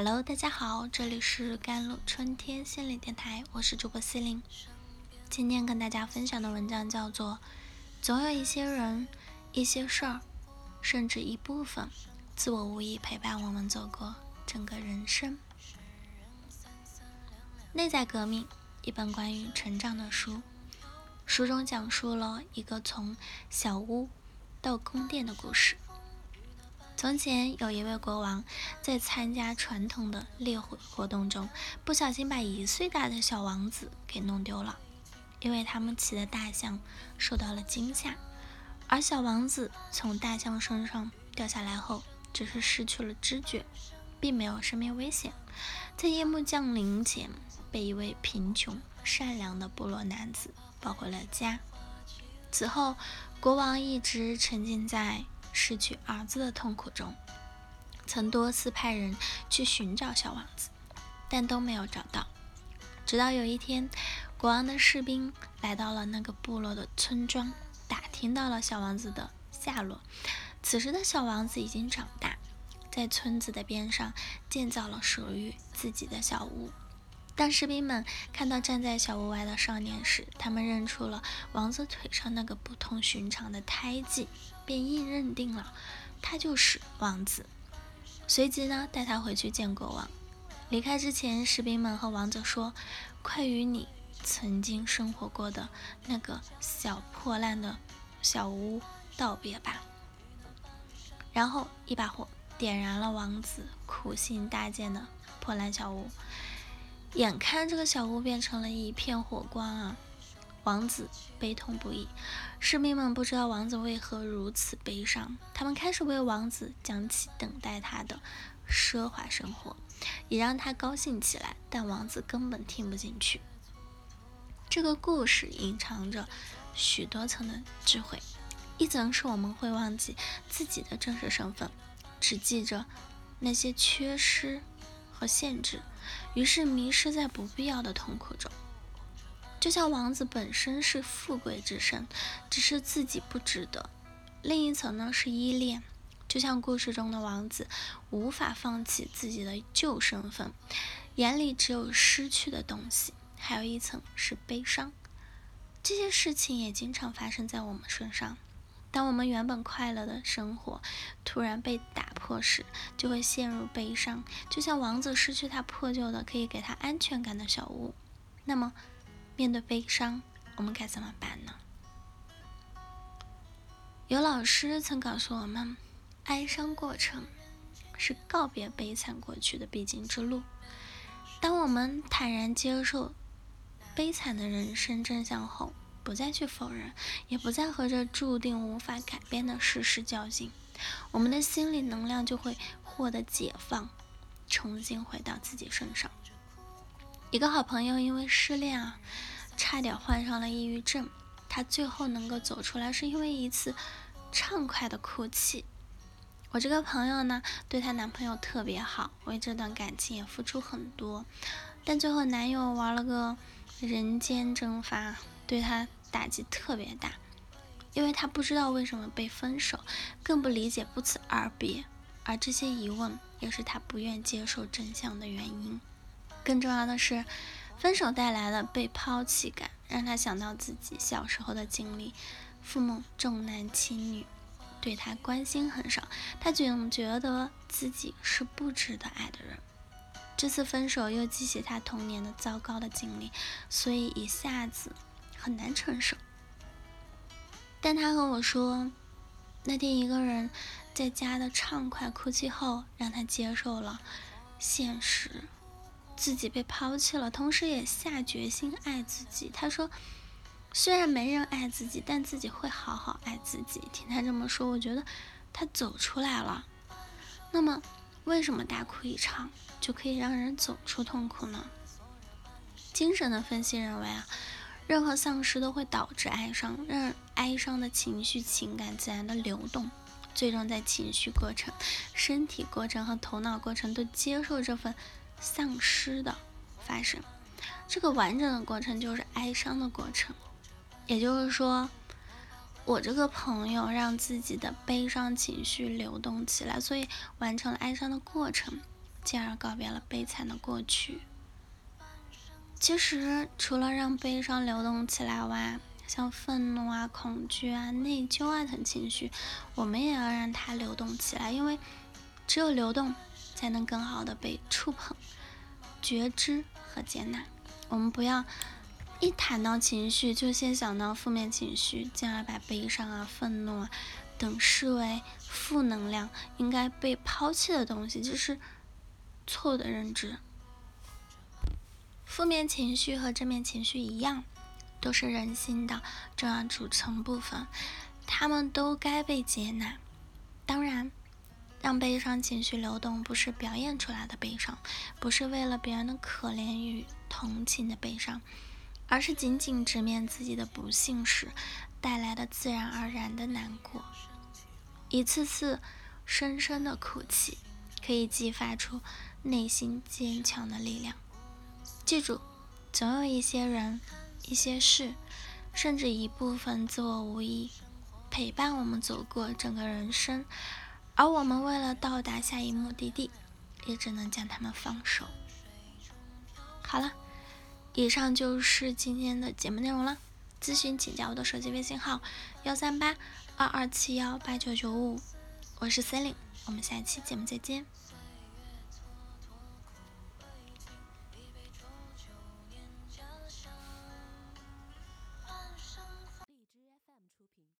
Hello，大家好，这里是甘露春天心理电台，我是主播西林。今天跟大家分享的文章叫做《总有一些人、一些事儿，甚至一部分自我无意陪伴我们走过整个人生》。内在革命，一本关于成长的书。书中讲述了一个从小屋到宫殿的故事。从前有一位国王，在参加传统的猎会活动中，不小心把一岁大的小王子给弄丢了。因为他们骑的大象受到了惊吓，而小王子从大象身上掉下来后，只是失去了知觉，并没有生命危险。在夜幕降临前，被一位贫穷善良的部落男子抱回了家。此后，国王一直沉浸在。失去儿子的痛苦中，曾多次派人去寻找小王子，但都没有找到。直到有一天，国王的士兵来到了那个部落的村庄，打听到了小王子的下落。此时的小王子已经长大，在村子的边上建造了属于自己的小屋。当士兵们看到站在小屋外的少年时，他们认出了王子腿上那个不同寻常的胎记，便硬认定了他就是王子。随即呢，带他回去见国王。离开之前，士兵们和王子说：“快与你曾经生活过的那个小破烂的小屋道别吧。”然后一把火点燃了王子苦心搭建的破烂小屋。眼看这个小屋变成了一片火光啊！王子悲痛不已。士兵们不知道王子为何如此悲伤，他们开始为王子讲起等待他的奢华生活，也让他高兴起来。但王子根本听不进去。这个故事隐藏着许多层的智慧。一层是我们会忘记自己的真实身份，只记着那些缺失。和限制，于是迷失在不必要的痛苦中。就像王子本身是富贵之身，只是自己不值得。另一层呢是依恋，就像故事中的王子无法放弃自己的旧身份，眼里只有失去的东西。还有一层是悲伤，这些事情也经常发生在我们身上。当我们原本快乐的生活突然被打破时，就会陷入悲伤，就像王子失去他破旧的可以给他安全感的小屋。那么，面对悲伤，我们该怎么办呢？有老师曾告诉我们，哀伤过程是告别悲惨过去的必经之路。当我们坦然接受悲惨的人生真相后，不再去否认，也不再和这注定无法改变的事实较劲，我们的心理能量就会获得解放，重新回到自己身上。一个好朋友因为失恋啊，差点患上了抑郁症，他最后能够走出来，是因为一次畅快的哭泣。我这个朋友呢，对她男朋友特别好，为这段感情也付出很多，但最后男友玩了个人间蒸发，对她。打击特别大，因为他不知道为什么被分手，更不理解不辞而别，而这些疑问也是他不愿接受真相的原因。更重要的是，分手带来的被抛弃感，让他想到自己小时候的经历，父母重男轻女，对他关心很少，他总觉得自己是不值得爱的人。这次分手又激起他童年的糟糕的经历，所以一下子。很难承受，但他和我说，那天一个人在家的畅快哭泣后，让他接受了现实，自己被抛弃了，同时也下决心爱自己。他说，虽然没人爱自己，但自己会好好爱自己。听他这么说，我觉得他走出来了。那么，为什么大哭一场就可以让人走出痛苦呢？精神的分析认为啊。任何丧失都会导致哀伤，让哀伤的情绪情感自然的流动，最终在情绪过程、身体过程和头脑过程都接受这份丧失的发生。这个完整的过程就是哀伤的过程。也就是说，我这个朋友让自己的悲伤情绪流动起来，所以完成了哀伤的过程。进而告别了悲惨的过去。其实，除了让悲伤流动起来外，像愤怒啊、恐惧啊、内疚啊等情绪，我们也要让它流动起来，因为只有流动，才能更好的被触碰、觉知和接纳。我们不要一谈到情绪就先想到负面情绪，进而把悲伤啊、愤怒啊等视为负能量、应该被抛弃的东西，这是错误的认知。负面情绪和正面情绪一样。都是人心的重要组成部分，他们都该被接纳。当然，让悲伤情绪流动，不是表演出来的悲伤，不是为了别人的可怜与同情的悲伤，而是仅仅直面自己的不幸时带来的自然而然的难过。一次次深深的哭泣，可以激发出内心坚强的力量。记住，总有一些人。一些事，甚至一部分自我无意陪伴我们走过整个人生，而我们为了到达下一目的地，也只能将他们放手。好了，以上就是今天的节目内容了。咨询请加我的手机微信号：幺三八二二七幺八九九五，我是 c e l i n e 我们下期节目再见。